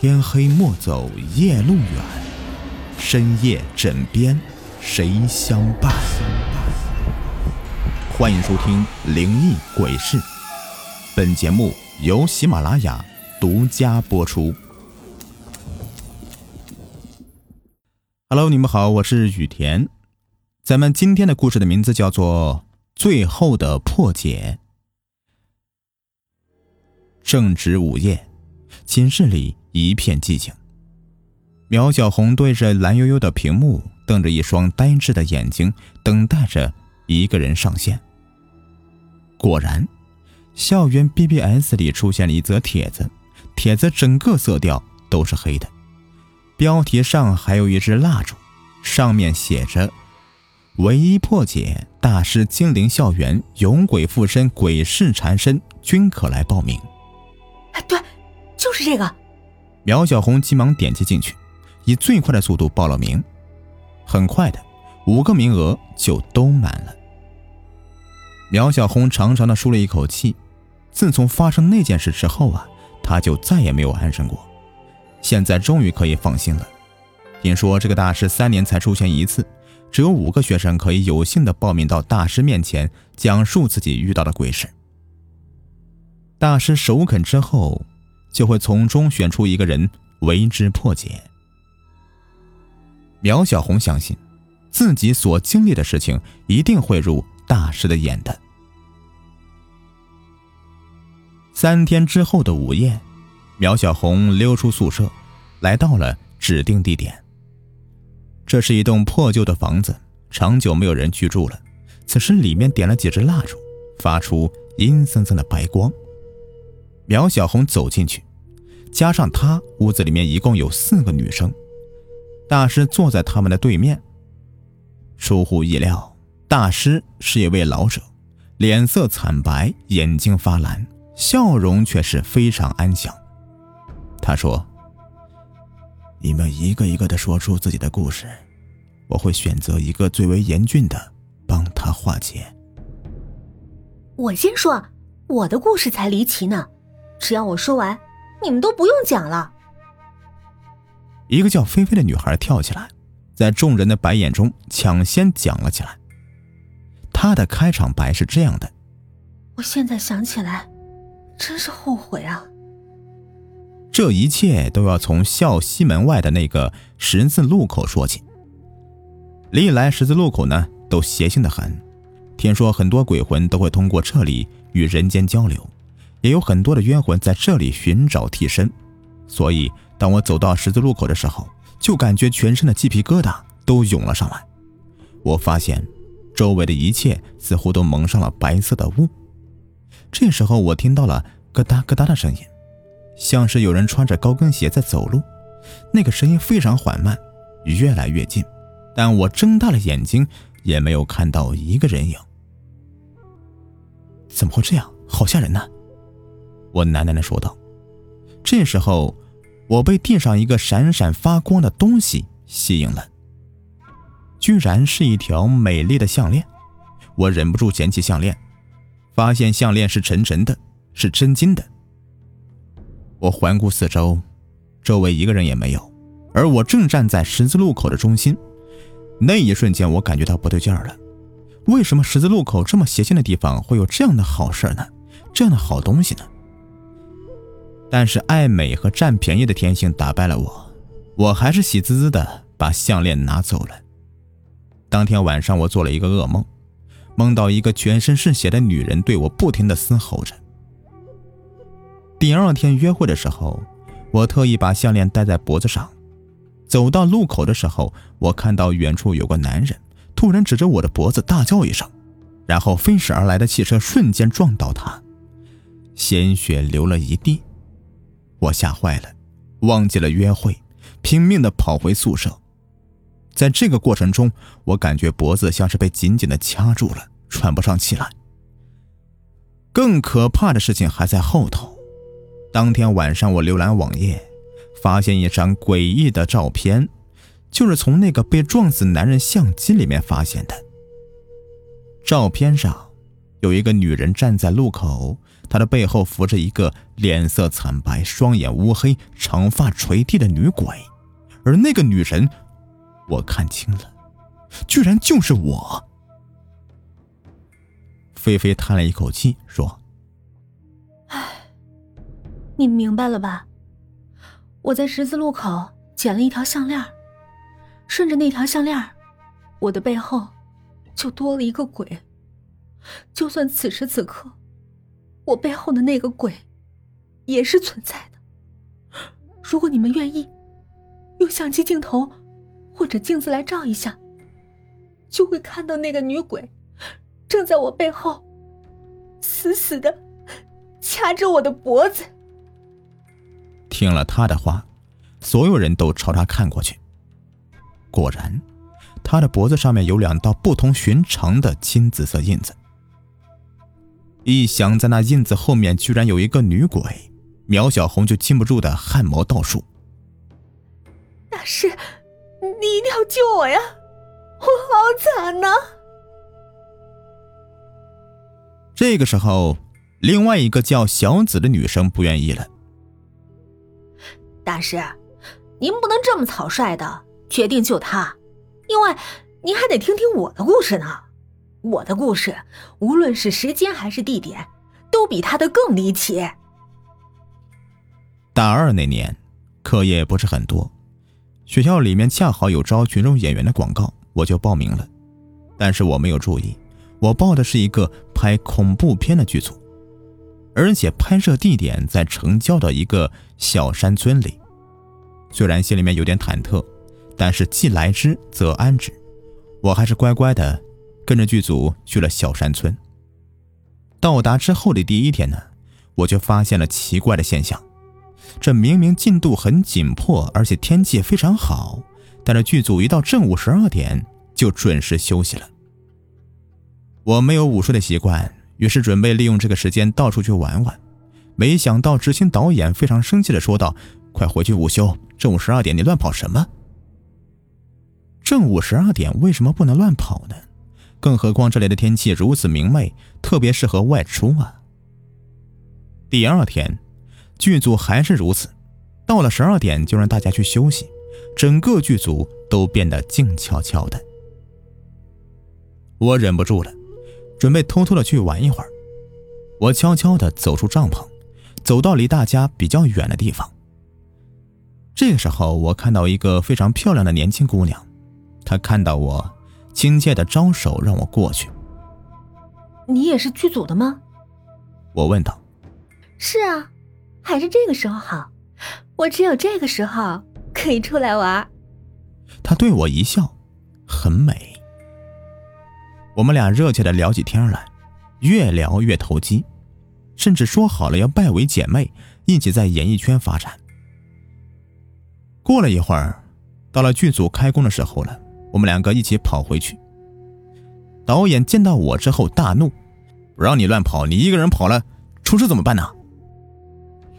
天黑莫走夜路远，深夜枕边谁相伴？欢迎收听《灵异鬼事》，本节目由喜马拉雅独家播出。Hello，你们好，我是雨田。咱们今天的故事的名字叫做《最后的破解》。正值午夜，寝室里一片寂静。苗小红对着蓝悠悠的屏幕，瞪着一双呆滞的眼睛，等待着一个人上线。果然，校园 BBS 里出现了一则帖子，帖子整个色调都是黑的，标题上还有一支蜡烛，上面写着。唯一破解大师精灵校园勇鬼附身鬼事缠身，均可来报名。哎，对，就是这个。苗小红急忙点击进去，以最快的速度报了名。很快的，五个名额就都满了。苗小红长长的舒了一口气。自从发生那件事之后啊，她就再也没有安生过。现在终于可以放心了。听说这个大师三年才出现一次。只有五个学生可以有幸的报名到大师面前讲述自己遇到的鬼事。大师首肯之后，就会从中选出一个人为之破解。苗小红相信，自己所经历的事情一定会入大师的眼的。三天之后的午夜，苗小红溜出宿舍，来到了指定地点。这是一栋破旧的房子，长久没有人居住了。此时里面点了几支蜡烛，发出阴森森的白光。苗小红走进去，加上她，屋子里面一共有四个女生。大师坐在他们的对面。出乎意料，大师是一位老者，脸色惨白，眼睛发蓝，笑容却是非常安详。他说。你们一个一个的说出自己的故事，我会选择一个最为严峻的，帮他化解。我先说，我的故事才离奇呢，只要我说完，你们都不用讲了。一个叫菲菲的女孩跳起来，在众人的白眼中抢先讲了起来。她的开场白是这样的：“我现在想起来，真是后悔啊。”这一切都要从校西门外的那个十字路口说起。历来十字路口呢，都邪性的很。听说很多鬼魂都会通过这里与人间交流，也有很多的冤魂在这里寻找替身。所以，当我走到十字路口的时候，就感觉全身的鸡皮疙瘩都涌了上来。我发现，周围的一切似乎都蒙上了白色的雾。这时候，我听到了咯哒咯哒的声音。像是有人穿着高跟鞋在走路，那个声音非常缓慢，越来越近，但我睁大了眼睛也没有看到一个人影。怎么会这样？好吓人呐！我喃喃地说道。这时候，我被地上一个闪闪发光的东西吸引了，居然是一条美丽的项链。我忍不住捡起项链，发现项链是沉沉的，是真金的。我环顾四周，周围一个人也没有，而我正站在十字路口的中心。那一瞬间，我感觉到不对劲儿了。为什么十字路口这么邪性的地方会有这样的好事呢？这样的好东西呢？但是爱美和占便宜的天性打败了我，我还是喜滋滋的把项链拿走了。当天晚上，我做了一个噩梦，梦到一个全身是血的女人对我不停的嘶吼着。第二天约会的时候，我特意把项链戴在脖子上。走到路口的时候，我看到远处有个男人突然指着我的脖子大叫一声，然后飞驶而来的汽车瞬间撞倒他，鲜血流了一地。我吓坏了，忘记了约会，拼命的跑回宿舍。在这个过程中，我感觉脖子像是被紧紧的掐住了，喘不上气来。更可怕的事情还在后头。当天晚上，我浏览网页，发现一张诡异的照片，就是从那个被撞死男人相机里面发现的。照片上，有一个女人站在路口，她的背后扶着一个脸色惨白、双眼乌黑、长发垂地的女鬼，而那个女人，我看清了，居然就是我。菲菲叹了一口气，说：“唉，你明白了吧？我在十字路口捡了一条项链，顺着那条项链，我的背后就多了一个鬼。就算此时此刻，我背后的那个鬼也是存在的。如果你们愿意，用相机镜头或者镜子来照一下，就会看到那个女鬼。”正在我背后，死死的掐着我的脖子。听了他的话，所有人都朝他看过去。果然，他的脖子上面有两道不同寻常的金紫色印子。一想在那印子后面居然有一个女鬼，苗小红就禁不住的汗毛倒竖。大师，你一定要救我呀！我好惨呐！这个时候，另外一个叫小紫的女生不愿意了。大师，您不能这么草率的决定救她，因为您还得听听我的故事呢。我的故事，无论是时间还是地点，都比他的更离奇。大二那年，课业不是很多，学校里面恰好有招群众演员的广告，我就报名了，但是我没有注意。我报的是一个拍恐怖片的剧组，而且拍摄地点在城郊的一个小山村里。虽然心里面有点忐忑，但是既来之则安之，我还是乖乖的跟着剧组去了小山村。到达之后的第一天呢，我就发现了奇怪的现象：这明明进度很紧迫，而且天气非常好，但是剧组一到正午十二点就准时休息了。我没有午睡的习惯，于是准备利用这个时间到处去玩玩。没想到执行导演非常生气的说道：“快回去午休！正午十二点，你乱跑什么？正午十二点为什么不能乱跑呢？更何况这里的天气如此明媚，特别适合外出啊！”第二天，剧组还是如此，到了十二点就让大家去休息，整个剧组都变得静悄悄的。我忍不住了。准备偷偷的去玩一会儿，我悄悄的走出帐篷，走到离大家比较远的地方。这个时候，我看到一个非常漂亮的年轻姑娘，她看到我，亲切的招手让我过去。你也是剧组的吗？我问道。是啊，还是这个时候好，我只有这个时候可以出来玩。他对我一笑，很美。我们俩热切的聊起天来，越聊越投机，甚至说好了要拜为姐妹，一起在演艺圈发展。过了一会儿，到了剧组开工的时候了，我们两个一起跑回去。导演见到我之后大怒：“不让你乱跑，你一个人跑了，出事怎么办呢？”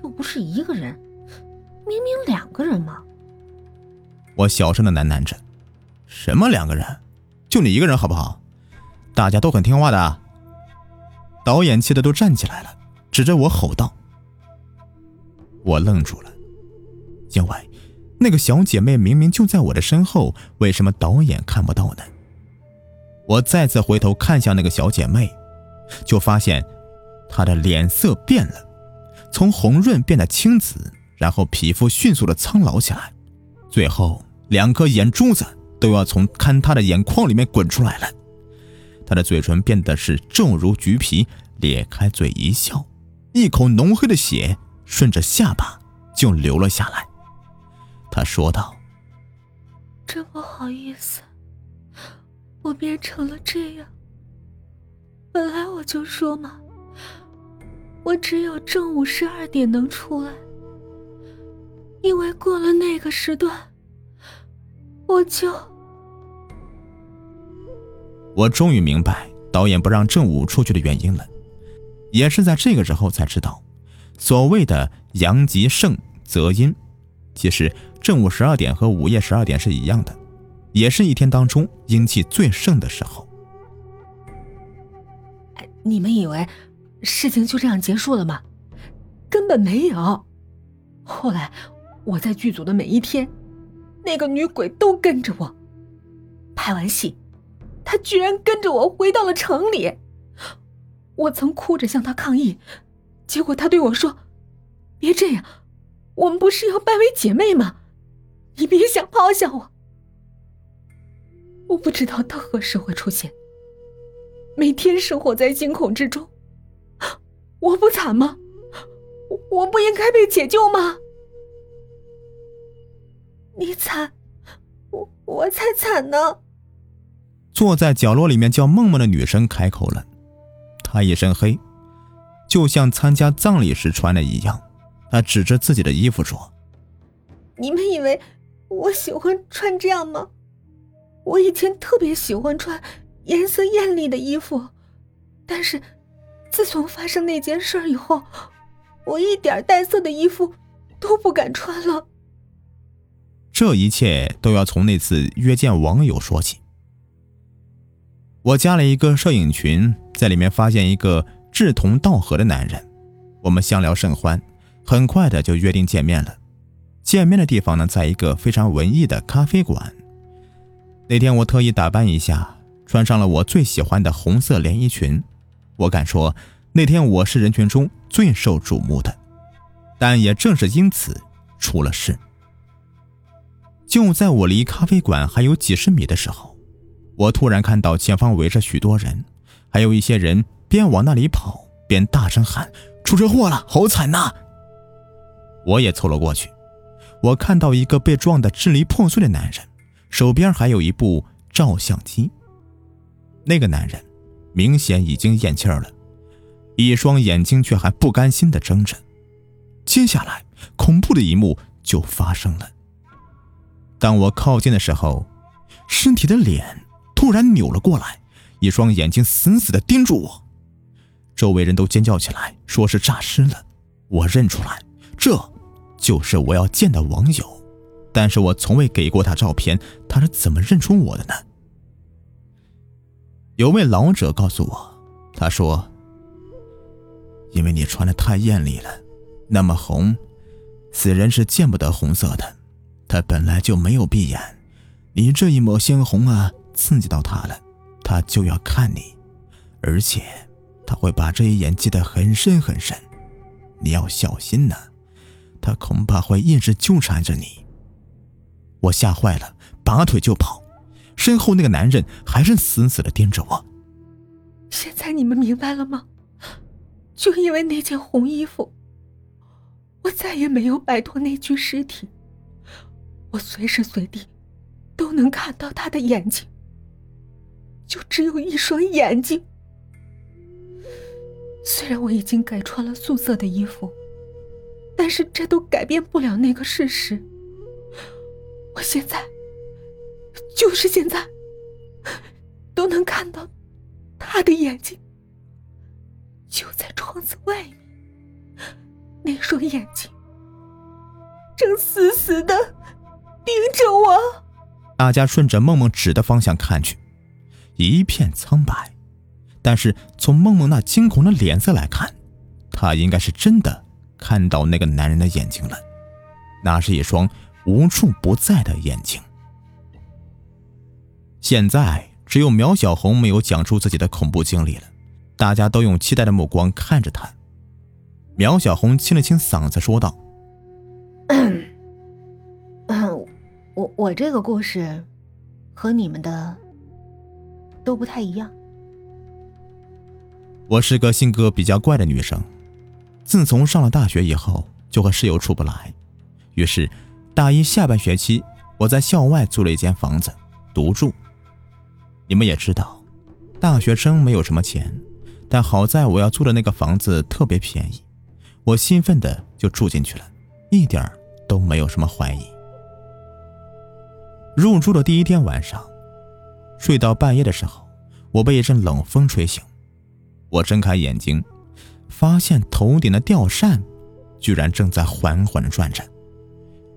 又不是一个人，明明两个人嘛。我小声的喃喃着：“什么两个人？就你一个人好不好？”大家都很听话的。导演气得都站起来了，指着我吼道：“我愣住了，因为那个小姐妹明明就在我的身后，为什么导演看不到呢？”我再次回头看向那个小姐妹，就发现她的脸色变了，从红润变得青紫，然后皮肤迅速的苍老起来，最后两颗眼珠子都要从坍塌的眼眶里面滚出来了。她的嘴唇变得是皱如橘皮，咧开嘴一笑，一口浓黑的血顺着下巴就流了下来。他说道：“真不好意思，我变成了这样。本来我就说嘛，我只有正午十二点能出来，因为过了那个时段，我就……”我终于明白导演不让正午出去的原因了，也是在这个时候才知道，所谓的阳极盛则阴，其实正午十二点和午夜十二点是一样的，也是一天当中阴气最盛的时候。你们以为事情就这样结束了吗？根本没有。后来我在剧组的每一天，那个女鬼都跟着我。拍完戏，她居然跟着我回到了城里。我曾哭着向她抗议，结果她对我说：“别这样，我们不是要拜为姐妹吗？你别想抛下我。”我不知道他何时会出现。每天生活在惊恐之中，我不惨吗？我我不应该被解救吗？你惨，我我才惨呢。坐在角落里面叫梦梦的女生开口了，她一身黑，就像参加葬礼时穿的一样。她指着自己的衣服说：“你们以为我喜欢穿这样吗？我以前特别喜欢穿。”颜色艳丽的衣服，但是自从发生那件事以后，我一点带色的衣服都不敢穿了。这一切都要从那次约见网友说起。我加了一个摄影群，在里面发现一个志同道合的男人，我们相聊甚欢，很快的就约定见面了。见面的地方呢，在一个非常文艺的咖啡馆。那天我特意打扮一下。穿上了我最喜欢的红色连衣裙，我敢说那天我是人群中最受瞩目的，但也正是因此出了事。就在我离咖啡馆还有几十米的时候，我突然看到前方围着许多人，还有一些人边往那里跑边大声喊：“出车祸了，好惨呐！”我也凑了过去，我看到一个被撞得支离破碎的男人，手边还有一部照相机。那个男人明显已经咽气了，一双眼睛却还不甘心地睁着。接下来，恐怖的一幕就发生了。当我靠近的时候，尸体的脸突然扭了过来，一双眼睛死死地盯住我。周围人都尖叫起来，说是诈尸了。我认出来，这就是我要见的网友，但是我从未给过他照片，他是怎么认出我的呢？有位老者告诉我，他说：“因为你穿的太艳丽了，那么红，死人是见不得红色的。他本来就没有闭眼，你这一抹鲜红啊，刺激到他了，他就要看你，而且他会把这一眼记得很深很深。你要小心呢，他恐怕会一直纠缠着你。”我吓坏了，拔腿就跑。身后那个男人还是死死的盯着我。现在你们明白了吗？就因为那件红衣服，我再也没有摆脱那具尸体。我随时随地都能看到他的眼睛，就只有一双眼睛。虽然我已经改穿了素色的衣服，但是这都改变不了那个事实。我现在。就是现在，都能看到他的眼睛，就在窗子外面。那双眼睛正死死的盯着我。大家顺着梦梦指的方向看去，一片苍白。但是从梦梦那惊恐的脸色来看，她应该是真的看到那个男人的眼睛了。那是一双无处不在的眼睛。现在只有苗小红没有讲出自己的恐怖经历了，大家都用期待的目光看着她。苗小红清了清嗓子说道：“ 我我这个故事和你们的都不太一样。我是个性格比较怪的女生，自从上了大学以后就和室友处不来，于是大一下半学期我在校外租了一间房子独住。”你们也知道，大学生没有什么钱，但好在我要租的那个房子特别便宜，我兴奋的就住进去了，一点都没有什么怀疑。入住的第一天晚上，睡到半夜的时候，我被一阵冷风吹醒，我睁开眼睛，发现头顶的吊扇居然正在缓缓的转着，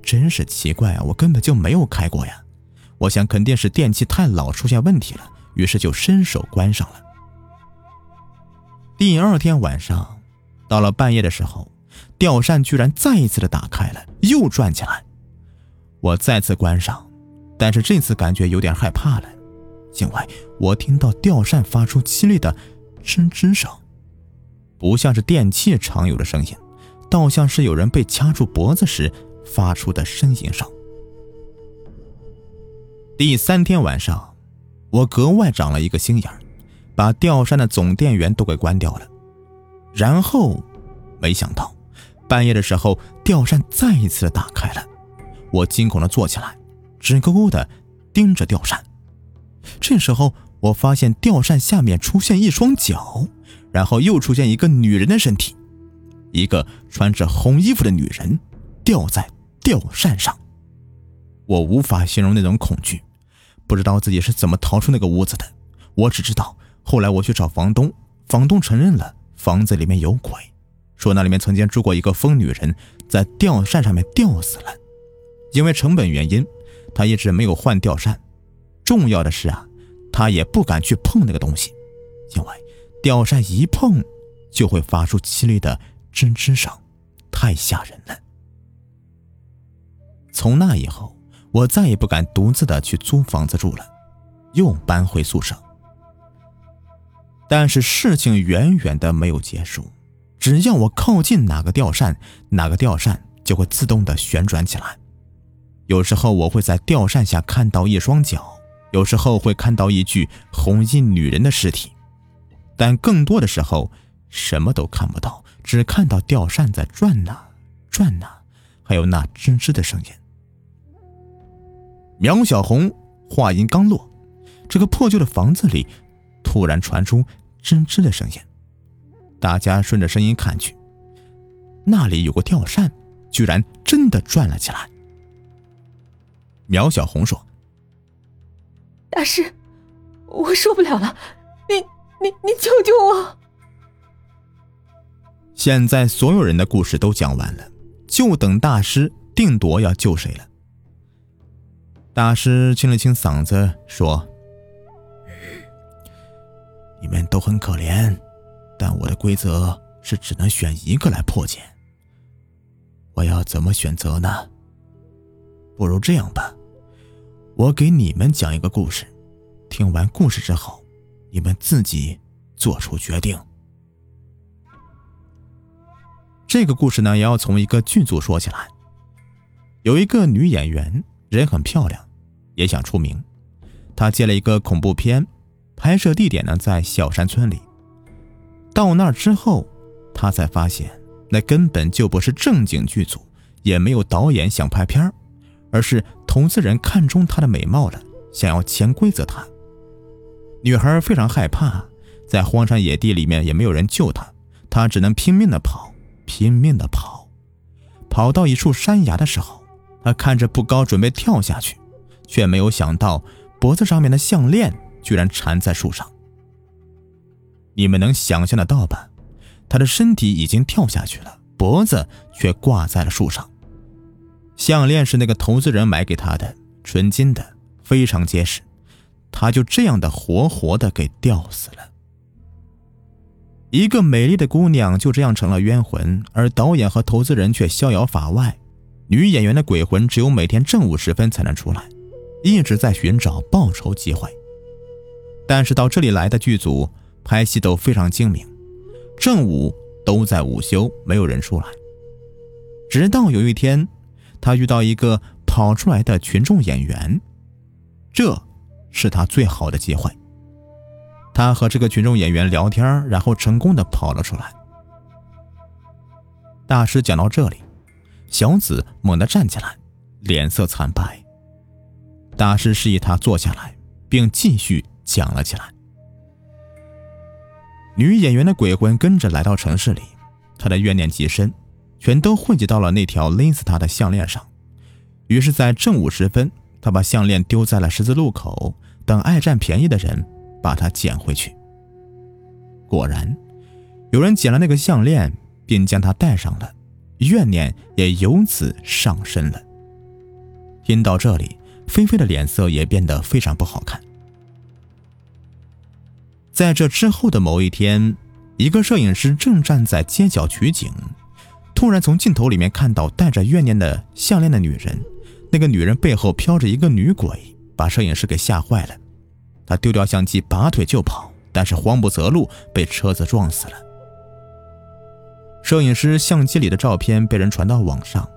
真是奇怪啊！我根本就没有开过呀。我想肯定是电器太老出现问题了，于是就伸手关上了。第二天晚上，到了半夜的时候，吊扇居然再一次的打开了，又转起来。我再次关上，但是这次感觉有点害怕了，因为我听到吊扇发出凄厉的吱吱声，不像是电器常有的声音，倒像是有人被掐住脖子时发出的呻吟声。第三天晚上，我格外长了一个心眼。把吊扇的总电源都给关掉了，然后，没想到，半夜的时候，吊扇再一次打开了。我惊恐的坐起来，直勾勾的盯着吊扇。这时候，我发现吊扇下面出现一双脚，然后又出现一个女人的身体，一个穿着红衣服的女人吊在吊扇上。我无法形容那种恐惧，不知道自己是怎么逃出那个屋子的。我只知道。后来我去找房东，房东承认了房子里面有鬼，说那里面曾经住过一个疯女人，在吊扇上面吊死了。因为成本原因，他一直没有换吊扇。重要的是啊，他也不敢去碰那个东西，因为吊扇一碰就会发出凄厉的吱吱声，太吓人了。从那以后，我再也不敢独自的去租房子住了，又搬回宿舍。但是事情远远的没有结束，只要我靠近哪个吊扇，哪个吊扇就会自动的旋转起来。有时候我会在吊扇下看到一双脚，有时候会看到一具红衣女人的尸体，但更多的时候什么都看不到，只看到吊扇在转呐转呐，还有那吱吱的声音。苗小红话音刚落，这个破旧的房子里突然传出。吱吱的声音，大家顺着声音看去，那里有个吊扇，居然真的转了起来。苗小红说：“大师，我受不了了，你你你救救我！”现在所有人的故事都讲完了，就等大师定夺要救谁了。大师清了清嗓子说。你们都很可怜，但我的规则是只能选一个来破解。我要怎么选择呢？不如这样吧，我给你们讲一个故事，听完故事之后，你们自己做出决定。这个故事呢，也要从一个剧组说起来。有一个女演员，人很漂亮，也想出名，她接了一个恐怖片。拍摄地点呢在小山村里。到那儿之后，她才发现那根本就不是正经剧组，也没有导演想拍片，而是投资人看中她的美貌了，想要潜规则她。女孩非常害怕，在荒山野地里面也没有人救她，她只能拼命的跑，拼命的跑。跑到一处山崖的时候，她看着不高，准备跳下去，却没有想到脖子上面的项链。居然缠在树上，你们能想象得到吧？他的身体已经跳下去了，脖子却挂在了树上。项链是那个投资人买给他的，纯金的，非常结实。他就这样的活活的给吊死了。一个美丽的姑娘就这样成了冤魂，而导演和投资人却逍遥法外。女演员的鬼魂只有每天正午时分才能出来，一直在寻找报仇机会。但是到这里来的剧组拍戏都非常精明，正午都在午休，没有人出来。直到有一天，他遇到一个跑出来的群众演员，这是他最好的机会。他和这个群众演员聊天，然后成功的跑了出来。大师讲到这里，小紫猛地站起来，脸色惨白。大师示意他坐下来，并继续。讲了起来。女演员的鬼魂跟着来到城市里，她的怨念极深，全都汇集到了那条勒死他的项链上。于是，在正午时分，他把项链丢在了十字路口，等爱占便宜的人把它捡回去。果然，有人捡了那个项链，并将它戴上了，怨念也由此上升了。听到这里，菲菲的脸色也变得非常不好看。在这之后的某一天，一个摄影师正站在街角取景，突然从镜头里面看到戴着怨念的项链的女人。那个女人背后飘着一个女鬼，把摄影师给吓坏了。他丢掉相机，拔腿就跑，但是慌不择路，被车子撞死了。摄影师相机里的照片被人传到网上，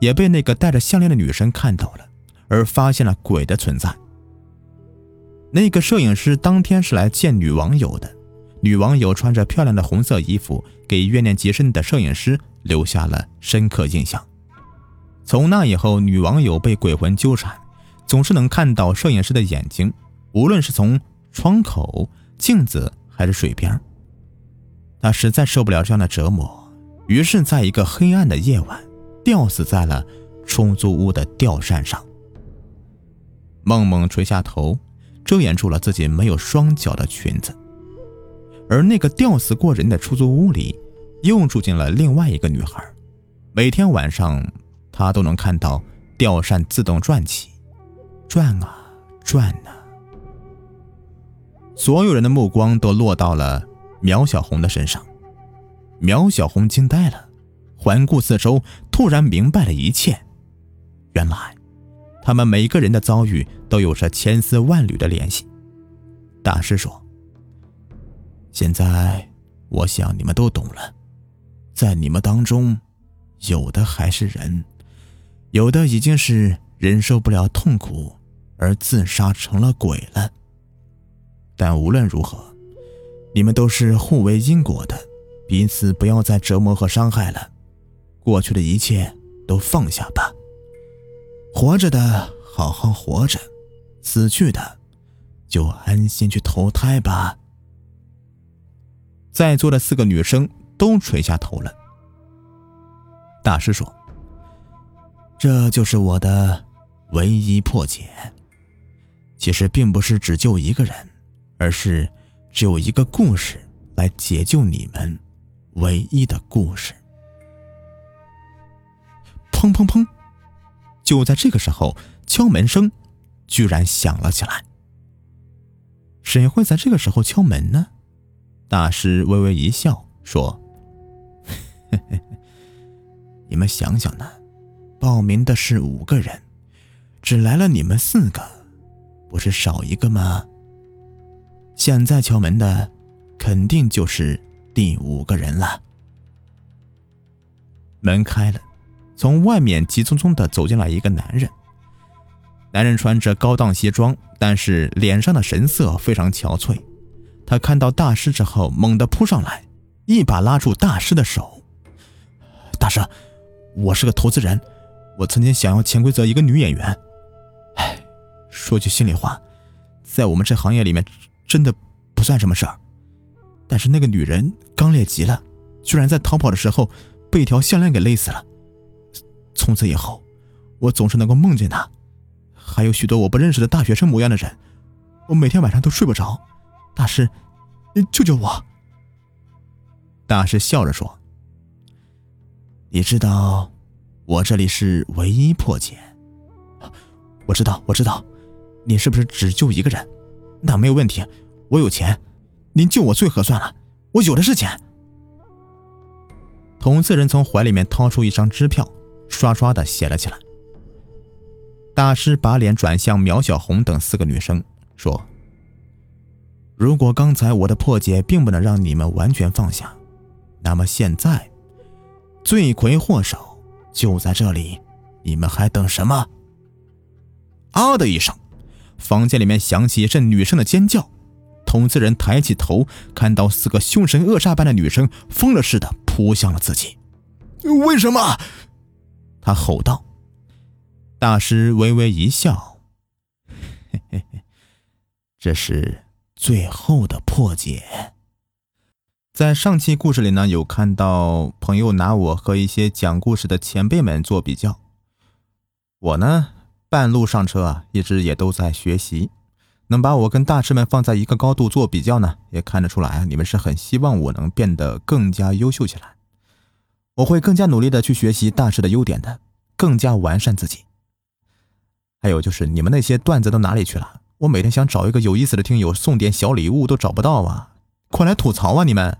也被那个戴着项链的女生看到了，而发现了鬼的存在。那个摄影师当天是来见女网友的，女网友穿着漂亮的红色衣服，给怨念极深的摄影师留下了深刻印象。从那以后，女网友被鬼魂纠缠，总是能看到摄影师的眼睛，无论是从窗口、镜子还是水边。她实在受不了这样的折磨，于是在一个黑暗的夜晚，吊死在了出租屋的吊扇上。梦梦垂下头，遮掩住了自己没有双脚的裙子。而那个吊死过人的出租屋里，又住进了另外一个女孩，每天晚上。她都能看到吊扇自动转起，转啊转啊。所有人的目光都落到了苗小红的身上。苗小红惊呆了，环顾四周，突然明白了一切。原来，他们每个人的遭遇都有着千丝万缕的联系。大师说：“现在，我想你们都懂了，在你们当中，有的还是人。”有的已经是忍受不了痛苦而自杀成了鬼了。但无论如何，你们都是互为因果的，彼此不要再折磨和伤害了。过去的一切都放下吧。活着的好好活着，死去的就安心去投胎吧。在座的四个女生都垂下头了。大师说。这就是我的唯一破解。其实并不是只救一个人，而是只有一个故事来解救你们唯一的故事。砰砰砰！就在这个时候，敲门声居然响了起来。谁会在这个时候敲门呢？大师微微一笑说：“ 你们想想呢。”报名的是五个人，只来了你们四个，不是少一个吗？现在敲门的，肯定就是第五个人了。门开了，从外面急匆匆的走进来一个男人。男人穿着高档西装，但是脸上的神色非常憔悴。他看到大师之后，猛地扑上来，一把拉住大师的手：“大师，我是个投资人。”我曾经想要潜规则一个女演员，哎，说句心里话，在我们这行业里面，真的不算什么事儿。但是那个女人刚烈极了，居然在逃跑的时候被一条项链给勒死了。从此以后，我总是能够梦见她，还有许多我不认识的大学生模样的人，我每天晚上都睡不着。大师，你救救我！大师笑着说：“你知道。”我这里是唯一破解，我知道，我知道，你是不是只救一个人？那没有问题，我有钱，您救我最合算了，我有的是钱。投资人从怀里面掏出一张支票，刷刷的写了起来。大师把脸转向苗小红等四个女生，说：“如果刚才我的破解并不能让你们完全放下，那么现在，罪魁祸首。”就在这里，你们还等什么？啊的一声，房间里面响起一阵女生的尖叫。投资人抬起头，看到四个凶神恶煞般的女生疯了似的扑向了自己。为什么？他吼道。大师微微一笑：“嘿嘿嘿，这是最后的破解。”在上期故事里呢，有看到朋友拿我和一些讲故事的前辈们做比较。我呢，半路上车啊，一直也都在学习。能把我跟大师们放在一个高度做比较呢，也看得出来啊，你们是很希望我能变得更加优秀起来。我会更加努力的去学习大师的优点的，更加完善自己。还有就是你们那些段子都哪里去了？我每天想找一个有意思的听友送点小礼物都找不到啊！快来吐槽啊，你们！